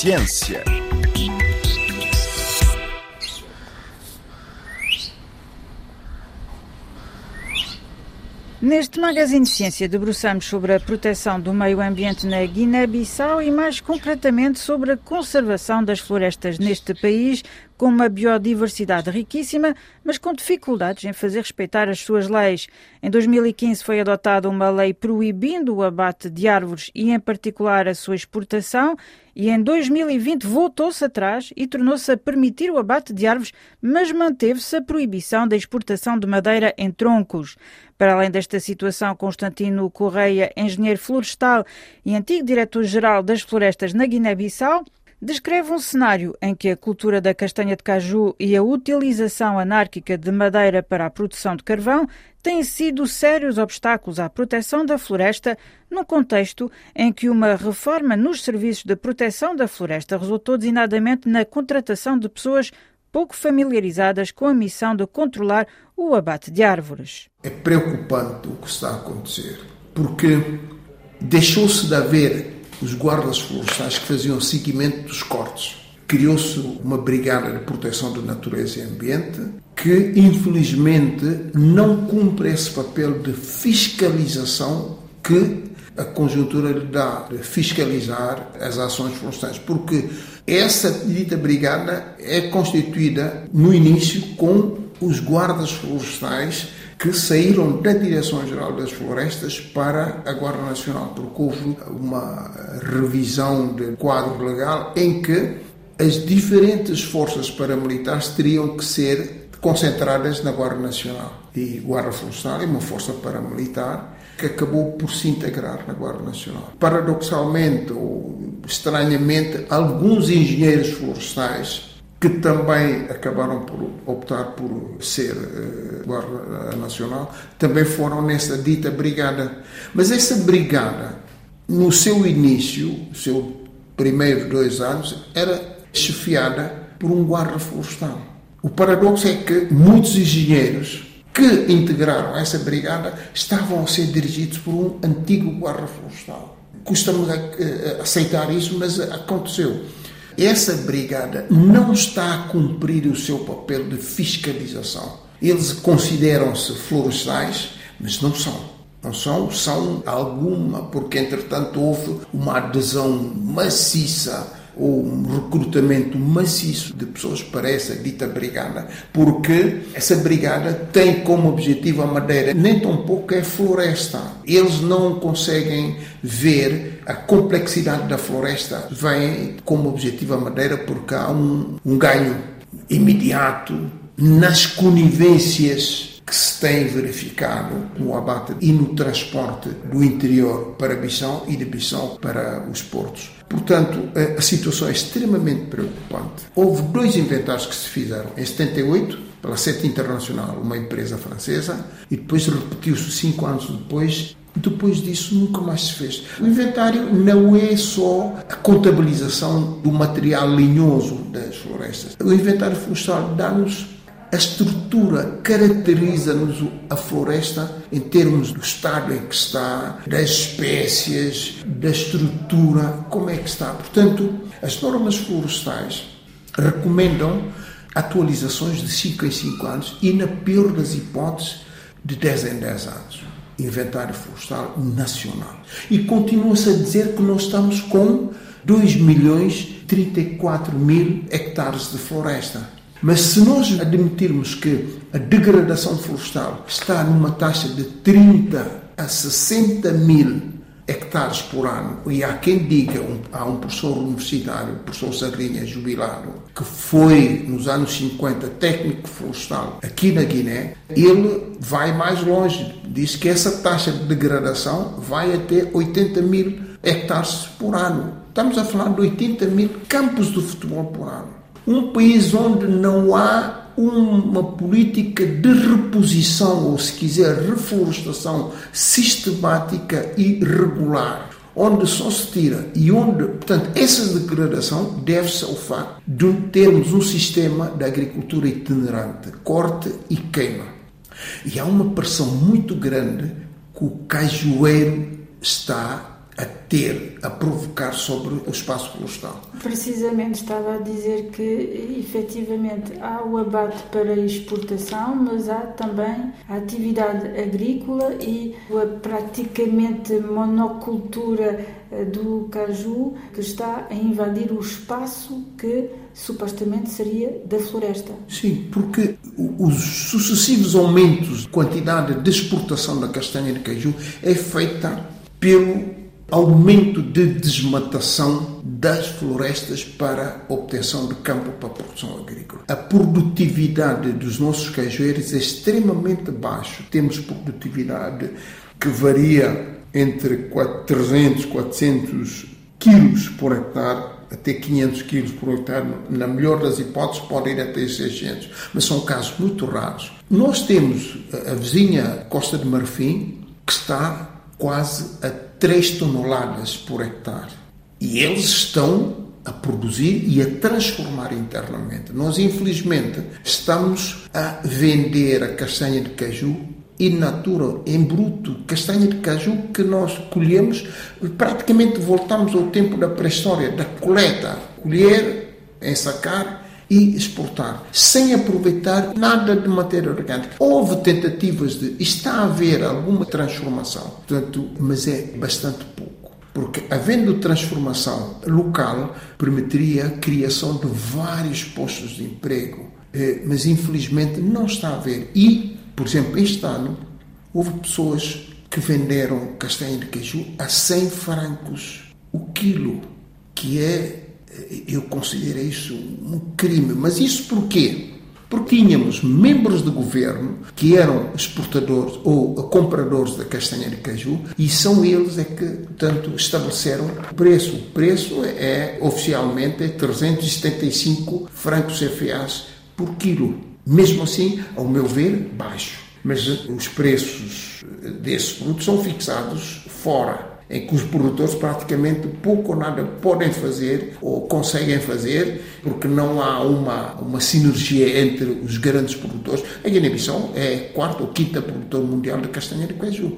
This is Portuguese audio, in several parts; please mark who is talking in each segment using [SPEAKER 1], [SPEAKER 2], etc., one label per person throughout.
[SPEAKER 1] Ciência.
[SPEAKER 2] Neste magazine de ciência debruçamos sobre a proteção do meio ambiente na Guiné-Bissau e mais concretamente sobre a conservação das florestas neste país, com uma biodiversidade riquíssima, mas com dificuldades em fazer respeitar as suas leis. Em 2015 foi adotada uma lei proibindo o abate de árvores e, em particular, a sua exportação, e em 2020 voltou-se atrás e tornou-se a permitir o abate de árvores, mas manteve-se a proibição da exportação de madeira em troncos. Para além desta situação, Constantino Correia, engenheiro florestal e antigo diretor-geral das florestas na Guiné-Bissau, descreve um cenário em que a cultura da castanha de caju e a utilização anárquica de madeira para a produção de carvão têm sido sérios obstáculos à proteção da floresta, num contexto em que uma reforma nos serviços de proteção da floresta resultou designadamente na contratação de pessoas pouco familiarizadas com a missão de controlar o abate de árvores.
[SPEAKER 3] É preocupante o que está a acontecer, porque deixou-se de haver os guardas florestais que faziam seguimento dos cortes. Criou-se uma brigada de proteção da natureza e ambiente que, infelizmente, não cumpre esse papel de fiscalização que a conjuntura lhe dá de fiscalizar as ações florestais, porque essa dita brigada é constituída no início com os guardas florestais que saíram da Direção-Geral das Florestas para a Guarda Nacional, porque houve uma revisão do quadro legal em que as diferentes forças paramilitares teriam que ser concentradas na Guarda Nacional. E Guarda Florestal é uma força paramilitar que acabou por se integrar na Guarda Nacional. Paradoxalmente ou estranhamente, alguns engenheiros florestais que também acabaram por optar por ser uh, Guarda Nacional, também foram nessa dita brigada. Mas essa brigada, no seu início, seu primeiros dois anos, era chefiada por um guarda florestal. O paradoxo é que muitos engenheiros que integraram essa brigada estavam a ser dirigidos por um antigo guarda florestal. Custa-me eh, aceitar isso, mas aconteceu essa brigada não está a cumprir o seu papel de fiscalização. Eles consideram-se florestais, mas não são. Não são, são alguma, porque entretanto houve uma adesão maciça ou um recrutamento maciço de pessoas para essa dita brigada, porque essa brigada tem como objetivo a madeira, nem tão pouco é floresta. Eles não conseguem ver a complexidade da floresta, vem como objetivo a madeira porque há um, um ganho imediato nas conivências que se tem verificado no abate e no transporte do interior para Bissau e de Bissau para os portos. Portanto, a situação é extremamente preocupante. Houve dois inventários que se fizeram em 78 pela SET Internacional, uma empresa francesa, e depois repetiu-se cinco anos depois depois disso, nunca mais se fez. O inventário não é só a contabilização do material linhoso das florestas. O inventário florestal dá-nos a estrutura caracteriza-nos a floresta em termos do estado em que está, das espécies, da estrutura, como é que está. Portanto, as normas florestais recomendam atualizações de 5 em 5 anos e, na pior das hipóteses, de 10 em 10 anos. Inventário Florestal Nacional. E continua-se a dizer que nós estamos com 2 milhões 34 mil hectares de floresta. Mas se nós admitirmos que a degradação florestal está numa taxa de 30 a 60 mil hectares por ano, e há quem diga, um, há um professor universitário, o professor Sardinha, jubilado, que foi nos anos 50 técnico florestal aqui na Guiné, ele vai mais longe, diz que essa taxa de degradação vai até 80 mil hectares por ano. Estamos a falar de 80 mil campos de futebol por ano. Um país onde não há uma política de reposição, ou se quiser, reflorestação sistemática e regular, onde só se tira e onde, portanto, essa declaração deve-se ao facto de termos um sistema de agricultura itinerante, corte e queima. E há uma pressão muito grande que o cajueiro está a ter, a provocar sobre o espaço florestal.
[SPEAKER 2] Precisamente estava a dizer que efetivamente há o abate para exportação, mas há também a atividade agrícola e a praticamente monocultura eh, do caju que está a invadir o espaço que supostamente seria da floresta.
[SPEAKER 3] Sim, porque os sucessivos aumentos de quantidade de exportação da castanha de caju é feita pelo aumento de desmatação das florestas para obtenção de campo para produção agrícola. A produtividade dos nossos cajueiros é extremamente baixa. Temos produtividade que varia entre 300 400 quilos por hectare até 500 quilos por hectare, na melhor das hipóteses pode ir até 600, mas são casos muito raros. Nós temos a vizinha Costa de Marfim, que está quase a 3 toneladas por hectare. E eles estão a produzir e a transformar internamente. Nós, infelizmente, estamos a vender a castanha de caju in natura, em bruto, castanha de caju que nós colhemos, praticamente voltamos ao tempo da pré-história, da coleta, colher, ensacar e exportar, sem aproveitar nada de matéria orgânica. Houve tentativas de. Está a haver alguma transformação, portanto, mas é bastante pouco. Porque, havendo transformação local, permitiria a criação de vários postos de emprego. Eh, mas, infelizmente, não está a haver. E, por exemplo, este ano, houve pessoas que venderam castanha de queijo a 100 francos o quilo, que é eu considero isso um crime. Mas isso porquê? Porque tínhamos membros do governo que eram exportadores ou compradores da castanha de caju e são eles é que, portanto, estabeleceram o preço. O preço é, oficialmente, é 375 francos CFAs por quilo. Mesmo assim, ao meu ver, baixo. Mas os preços desses produtos são fixados fora em que os produtores praticamente pouco ou nada podem fazer ou conseguem fazer, porque não há uma, uma sinergia entre os grandes produtores. A Guiné-Bissau é quarto ou quinta produtor mundial de castanha de caju.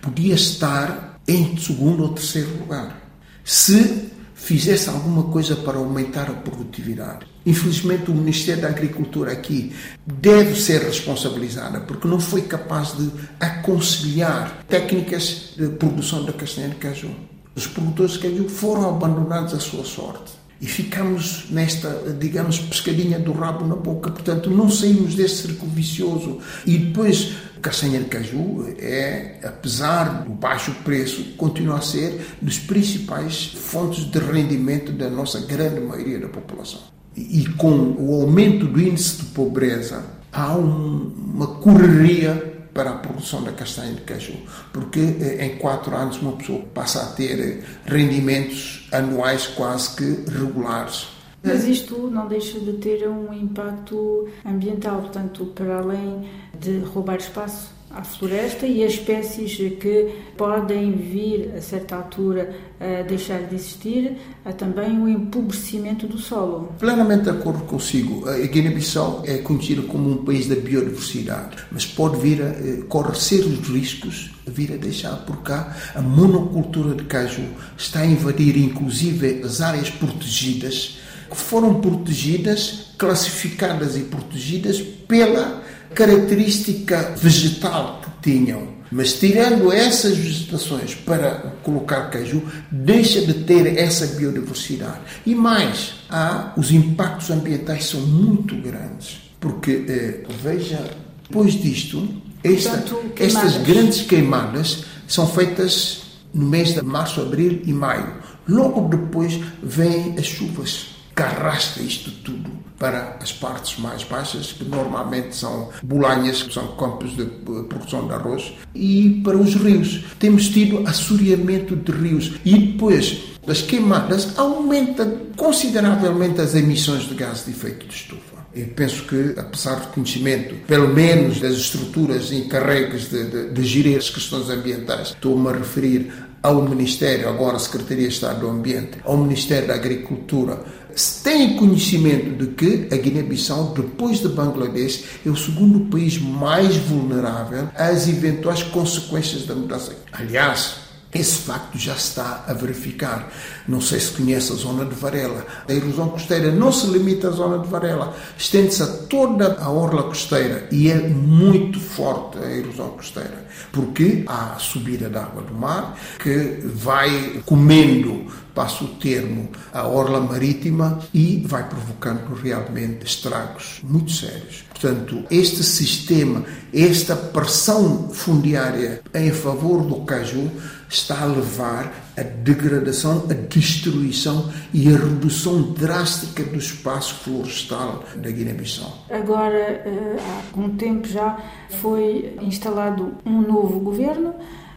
[SPEAKER 3] Podia estar em segundo ou terceiro lugar. Se fizesse alguma coisa para aumentar a produtividade. Infelizmente, o Ministério da Agricultura aqui deve ser responsabilizado porque não foi capaz de aconselhar técnicas de produção da castanha de caju. Os produtores de caju foram abandonados à sua sorte e ficamos nesta, digamos, pescadinha do rabo na boca. Portanto, não saímos desse círculo vicioso. E depois, castanha de caju é, apesar do baixo preço, continua a ser dos principais fontes de rendimento da nossa grande maioria da população. E com o aumento do índice de pobreza, há um, uma correria para a produção da castanha de caju, porque eh, em quatro anos uma pessoa passa a ter rendimentos anuais quase que regulares.
[SPEAKER 2] Mas isto não deixa de ter um impacto ambiental, portanto, para além de roubar espaço à floresta e as espécies que podem vir a certa altura a deixar de existir, há também o empobrecimento do solo.
[SPEAKER 3] Plenamente de acordo consigo. A Guiné-Bissau é conhecida como um país da biodiversidade, mas pode vir a eh, correr sérios riscos vir a deixar por cá a monocultura de caju está a invadir inclusive as áreas protegidas foram protegidas, classificadas e protegidas pela característica vegetal que tinham. Mas tirando essas vegetações para colocar caju, deixa de ter essa biodiversidade. E mais, há, os impactos ambientais são muito grandes. Porque, eh, veja, depois disto, esta, estas grandes queimadas são feitas no mês de março, abril e maio. Logo depois vêm as chuvas que arrasta isto tudo para as partes mais baixas, que normalmente são bolanhas, que são campos de produção de arroz, e para os rios. Temos tido assoreamento de rios e depois das queimadas aumenta consideravelmente as emissões de gás de efeito de estufa. Eu penso que, apesar do conhecimento, pelo menos das estruturas encarregues de, de, de gerir as questões ambientais, estou-me a referir ao Ministério, agora Secretaria de Estado do Ambiente, ao Ministério da Agricultura, se têm conhecimento de que a Guiné-Bissau, depois de Bangladesh, é o segundo país mais vulnerável às eventuais consequências da mudança. Aliás, Esse facto já está a verificar. Não sei se conhece a zona de Varela. A erosão costeira não se limita à zona de Varela, estende-se a toda a orla costeira e é muito forte a erosão costeira, porque há a subida da água do mar que vai comendo passo o termo, a orla marítima e vai provocando realmente estragos muito sérios. Portanto, este sistema, esta pressão fundiária em favor do caju está a levar a degradação, a destruição e a redução drástica do espaço florestal da Guiné-Bissau.
[SPEAKER 2] Agora, eh, há algum tempo já foi instalado um novo governo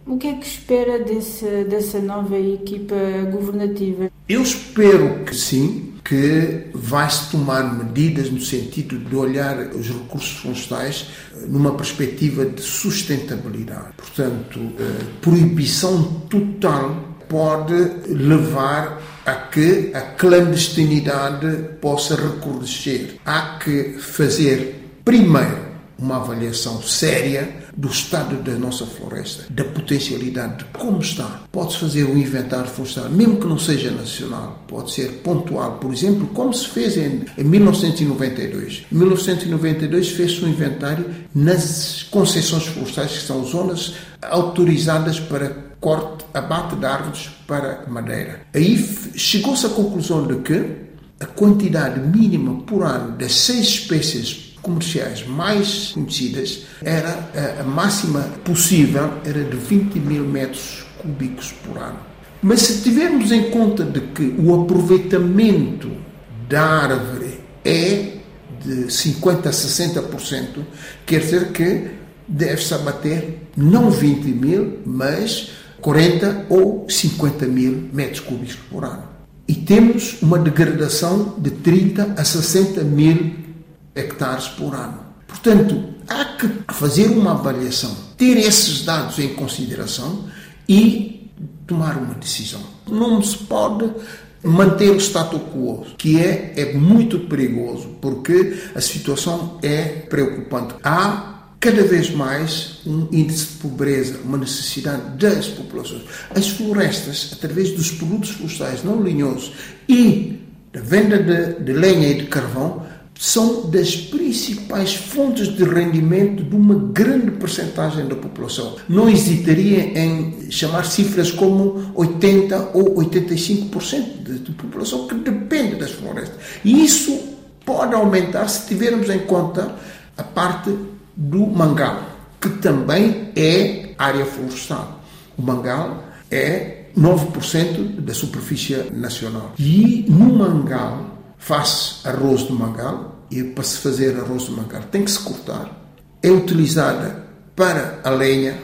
[SPEAKER 2] o que é que espera desse, dessa nova equipa governativa?
[SPEAKER 3] Eu espero que sim, que vai-se tomar medidas no sentido de olhar os recursos florestais eh, numa perspectiva de sustentabilidade. Portanto, eh, proibição total pode levar a que a clandestinidade possa recrudescer. Há que fazer, primeiro, uma avaliação séria do estado da nossa floresta, da potencialidade, de como está. Pode-se fazer um inventário florestal, mesmo que não seja nacional, pode ser pontual. Por exemplo, como se fez em, em 1992. Em 1992 fez-se um inventário nas concessões florestais, que são zonas autorizadas para corte, abate de árvores para madeira. Aí chegou-se à conclusão de que a quantidade mínima por ano das seis espécies comerciais mais conhecidas era a máxima possível era de 20 mil metros cúbicos por ano. Mas se tivermos em conta de que o aproveitamento da árvore é de 50 a 60%, quer dizer que deve-se abater não 20 mil, mas 40 ou 50 mil metros cúbicos por ano. E temos uma degradação de 30 a 60 mil hectares por ano. Portanto, há que fazer uma avaliação, ter esses dados em consideração e tomar uma decisão. Não se pode manter o status quo, que é, é muito perigoso, porque a situação é preocupante. Há cada vez mais um índice de pobreza, uma necessidade das populações. As florestas, através dos produtos florestais não linhosos e da venda de, de lenha e de carvão, são das principais fontes de rendimento de uma grande percentagem da população. Não hesitaria em chamar cifras como 80 ou 85% da população que depende das florestas. E isso pode aumentar se tivermos em conta a parte do mangal, que também é área florestal. O mangal é 9% da superfície nacional. E no mangal faz arroz de mangal e para se fazer arroz de mangal tem que se cortar. É utilizada para a lenha,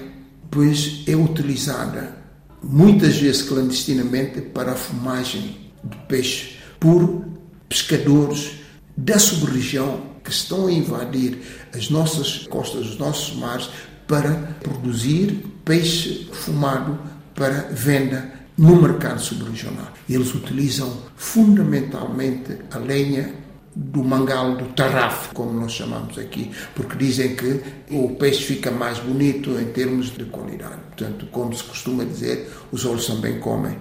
[SPEAKER 3] pois é utilizada muitas vezes clandestinamente para a fumagem de peixe por pescadores da sub-região que estão a invadir as nossas costas, os nossos mares para produzir peixe fumado para venda no mercado subregional. Eles utilizam fundamentalmente a lenha do mangal do tarrafo, como nós chamamos aqui, porque dizem que o peixe fica mais bonito em termos de qualidade. Portanto, como se costuma dizer, os olhos também comem.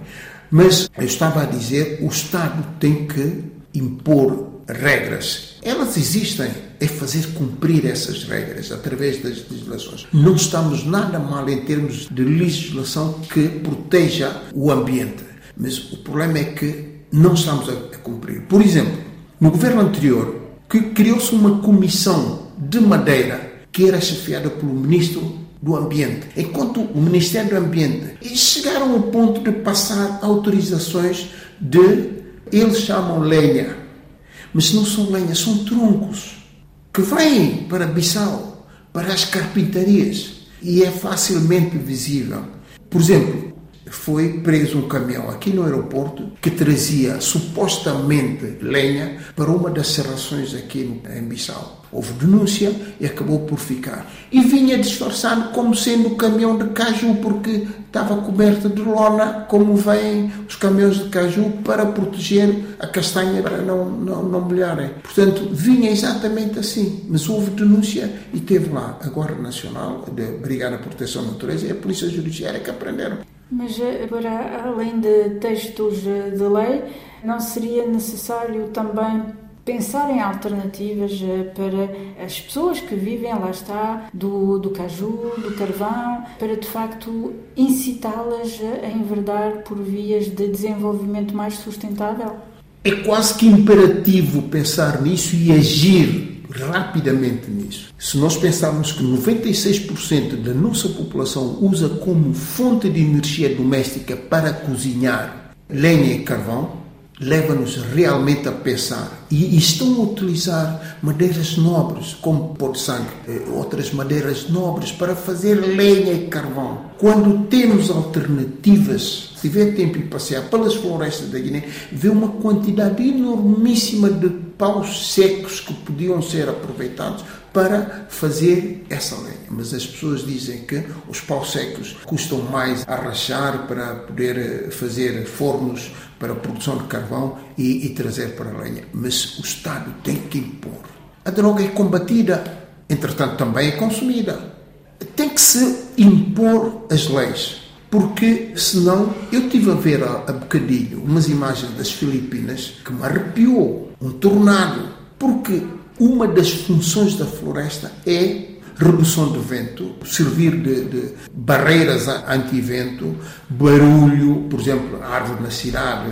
[SPEAKER 3] Mas eu estava a dizer, o Estado tem que impor regras. Elas existem, é fazer cumprir essas regras através das legislações. Não estamos nada mal em termos de legislação que proteja o ambiente, mas o problema é que não estamos a, cumprir. Por exemplo, no governo anterior, criou-se uma comissão de Madeira que era chefiada pelo ministro do Ambiente, enquanto o Ministério do Ambiente e chegaram ao ponto de passar autorizações de eles chamam lenha mas não são lenhas, são troncos que vêm para Bissau, para as carpintarias e é facilmente visível. Por exemplo, foi preso um caminhão aqui no aeroporto que trazia supostamente lenha para uma das serrações aqui em Bissau. Houve denúncia e acabou por ficar. E vinha disfarçado como sendo caminhão de caju, porque estava coberto de lona, como vêm os caminhões de caju para proteger a castanha para não, não, não molharem. Portanto, vinha exatamente assim. Mas houve denúncia e teve lá a Guarda Nacional, a Brigada de Proteção da Natureza e a Polícia Judiciária que aprenderam.
[SPEAKER 2] Mas eh, agora, além de textos eh, de lei, não seria necessário também pensar em alternativas eh, para as pessoas que vivem, lá está, do, do caju, do carvão, para de facto incitá-las a enverdar por vias de desenvolvimento mais sustentável?
[SPEAKER 3] É quase que imperativo pensar nisso e agir rapidamente nisso. Se nós pensarmos que 96% da nossa população usa como fonte de energia doméstica para cozinhar lenha e carvão, leva-nos realmente a pensar. E estão a utilizar madeiras nobres, como pó de sangue, eh, outras madeiras nobres, para fazer lenha e carvão. Quando temos alternativas, se tiver tempo de passear pelas florestas da Guiné, vê uma quantidade enormíssima de paus secos que podiam ser aproveitados para fazer essa lenha. Mas as pessoas dizem que os paus secos custam mais a rachar para poder eh, fazer fornos para a produção de carvão e, e trazer para a lenha. Mas o Estado tem que impor. A droga é combatida, entretanto também é consumida. Tem que se impor as leis. Porque senão eu tive a ver há, bocadinho umas imagens das Filipinas que me arrepiou. Um tornado. Porque uma das funções da floresta é redução do vento, servir de, de barreiras anti-vento, barulho, por exemplo, a árvore na cidade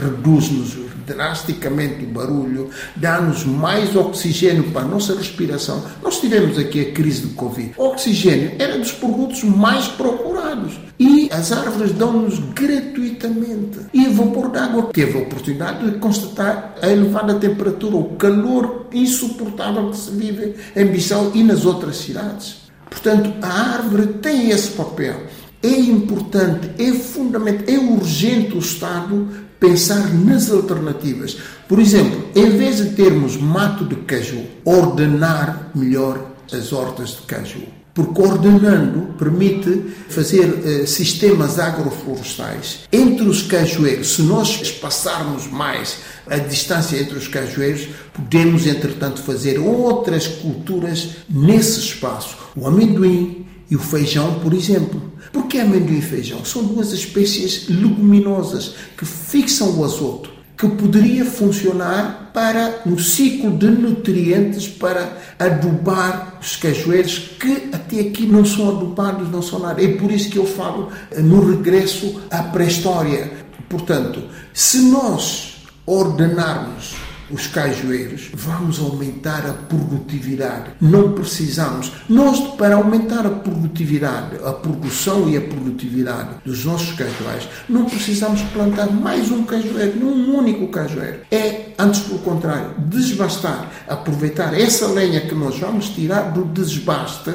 [SPEAKER 3] reduz-nos drasticamente o barulho, dá-nos mais oxigênio para a nossa respiração. Nós tivemos aqui a crise do Covid. O oxigênio era dos produtos mais procurados e as árvores dão-nos gratuitamente. E o vapor d'água teve a oportunidade de constatar a elevada temperatura, o calor insuportável que se vive em Bissau e nas outras cidades. Portanto, a árvore tem esse papel. É importante, é fundamental, é urgente o Estado pensar nas alternativas. Por exemplo, em vez de termos mato de caju, ordenar melhor as hortas de caju. Porque ordenando permite fazer uh, sistemas agroflorestais entre os cajueiros. Se nós espaçarmos mais a distância entre os cajueiros, podemos, entretanto, fazer outras culturas nesse espaço. O amendoim e o feijão, por exemplo. Por que amendoim e feijão? São duas espécies leguminosas que fixam o azoto, que poderia funcionar para um ciclo de nutrientes para adubar os cajueiros que até aqui não são adubados, não são nada. É por isso que eu falo eh, no regresso à pré-história. Portanto, se nós ordenarmos os cajueiros, vamos aumentar a produtividade. Não precisamos. Nós, para aumentar a produtividade, a produção e a produtividade dos nossos cajueiros, não precisamos plantar mais um cajueiro, um único cajueiro. É, antes pelo contrário, desbastar, aproveitar essa lenha que nós vamos tirar do desbaste,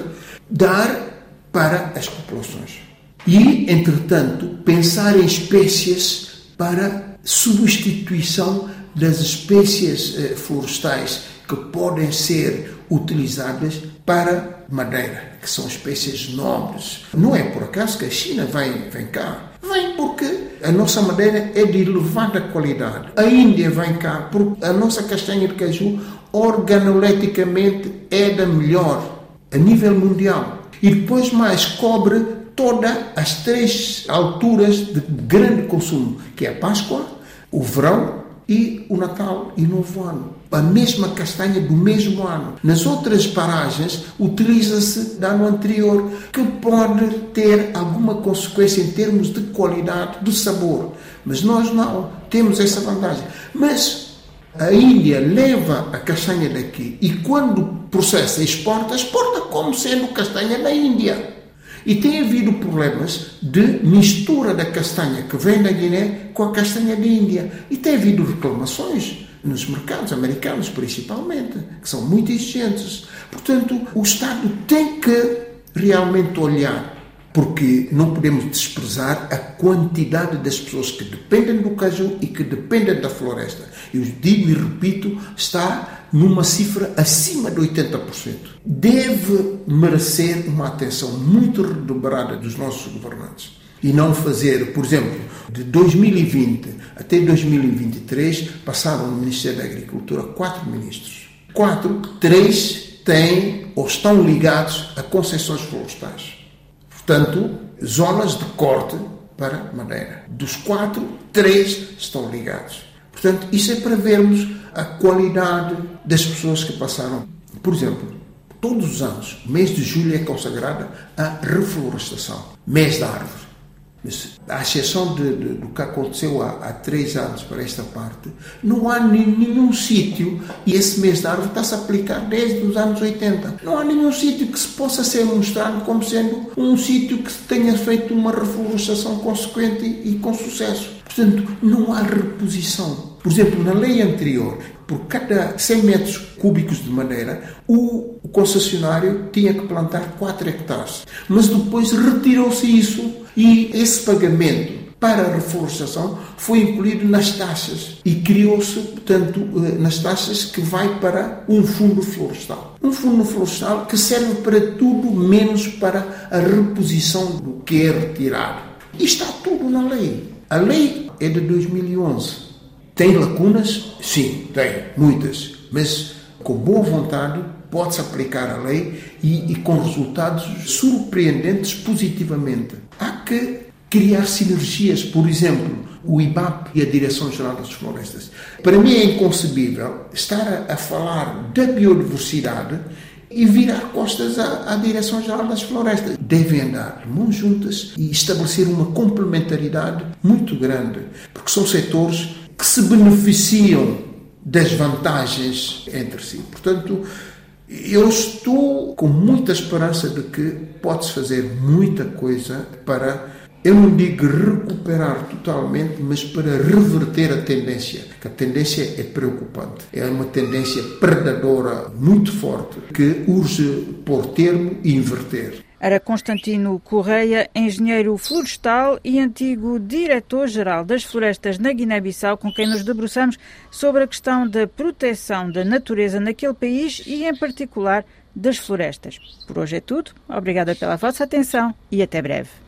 [SPEAKER 3] dar para as populações. E, entretanto, pensar em espécies para substituição das espécies eh, florestais que podem ser utilizadas para madeira, que são espécies nobres. Não é por acaso que a China vem, vem cá. Vem porque a nossa madeira é de elevada qualidade. A Índia vem cá porque a nossa castanha de caju organoleticamente é da melhor a nível mundial. E depois mais cobre todas as três alturas de grande consumo, que é a Páscoa, o verão e o Natal e Novo Ano. A mesma castanha do mesmo ano. Nas outras paragens, utiliza-se da ano anterior, que pode ter alguma consequência em termos de qualidade, de sabor. Mas nós não temos essa vantagem. Mas a Índia leva a castanha daqui e quando processa exporta, exporta como sendo castanha da Índia. E tem havido problemas de mistura da castanha que vem da Guiné com a castanha da Índia. E tem havido reclamações nos mercados americanos, principalmente, que são muito exigentes. Portanto, o Estado tem que realmente olhar porque não podemos desprezar a quantidade das pessoas que dependem do caju e que dependem da floresta. Eu digo e repito, está numa cifra acima de 80%. Deve merecer uma atenção muito redobrada dos nossos governantes. E não fazer, por exemplo, de 2020 até 2023, passaram no Ministério da Agricultura quatro ministros. Quatro, três têm ou estão ligados a concessões florestais. Portanto, zonas de corte para Madeira. Dos quatro, três estão ligados. Portanto, isso é para vermos a qualidade das pessoas que passaram. Por exemplo, todos os anos, o mês de julho é consagrado à reflorestação, mês da árvore. Mas, à exceção de, de, do que aconteceu há, há, três anos para esta parte, não há nenhum sítio, e esse mês da árvore está-se a aplicar desde os anos 80, não há nenhum sítio que se possa ser mostrado como sendo um sítio que tenha feito uma reflorestação consequente e, e com sucesso. Portanto, não há reposição. Por exemplo, na lei anterior, por cada 100 metros cúbicos de madeira, o concessionário tinha que plantar 4 hectares. Mas depois retirou-se isso e esse pagamento para a reflorestação foi incluído nas taxas e criou-se, portanto, eh, nas taxas que vai para um fundo florestal. Um fundo florestal que serve para tudo menos para a reposição do que é retirado. E está tudo na lei. A lei é de 2011. Tem lacunas? Sim, tem, muitas. Mas com boa vontade pode-se aplicar a lei e, e com resultados surpreendentes positivamente. Há que criar sinergias, por exemplo, o IBAP e a Direção-Geral das Florestas. Para mim é inconcebível estar a, a falar da biodiversidade e virar costas à, à Direção-Geral das Florestas. Devem andar mãos juntas e estabelecer uma complementaridade muito grande, porque são setores que se beneficiam das vantagens entre si. Portanto, eu estou com muita esperança de que pode-se fazer muita coisa para, eu não digo recuperar totalmente, mas para reverter a tendência. Que a tendência é preocupante. É uma tendência predadora muito forte que urge pôr termo inverter.
[SPEAKER 2] Era Constantino Correia, engenheiro florestal e antigo diretor-geral das florestas na Guiné-Bissau, com quem nos debruçamos sobre a questão da proteção da natureza naquele país e, em particular, das florestas. Por hoje é tudo. Obrigada pela vossa atenção e até breve.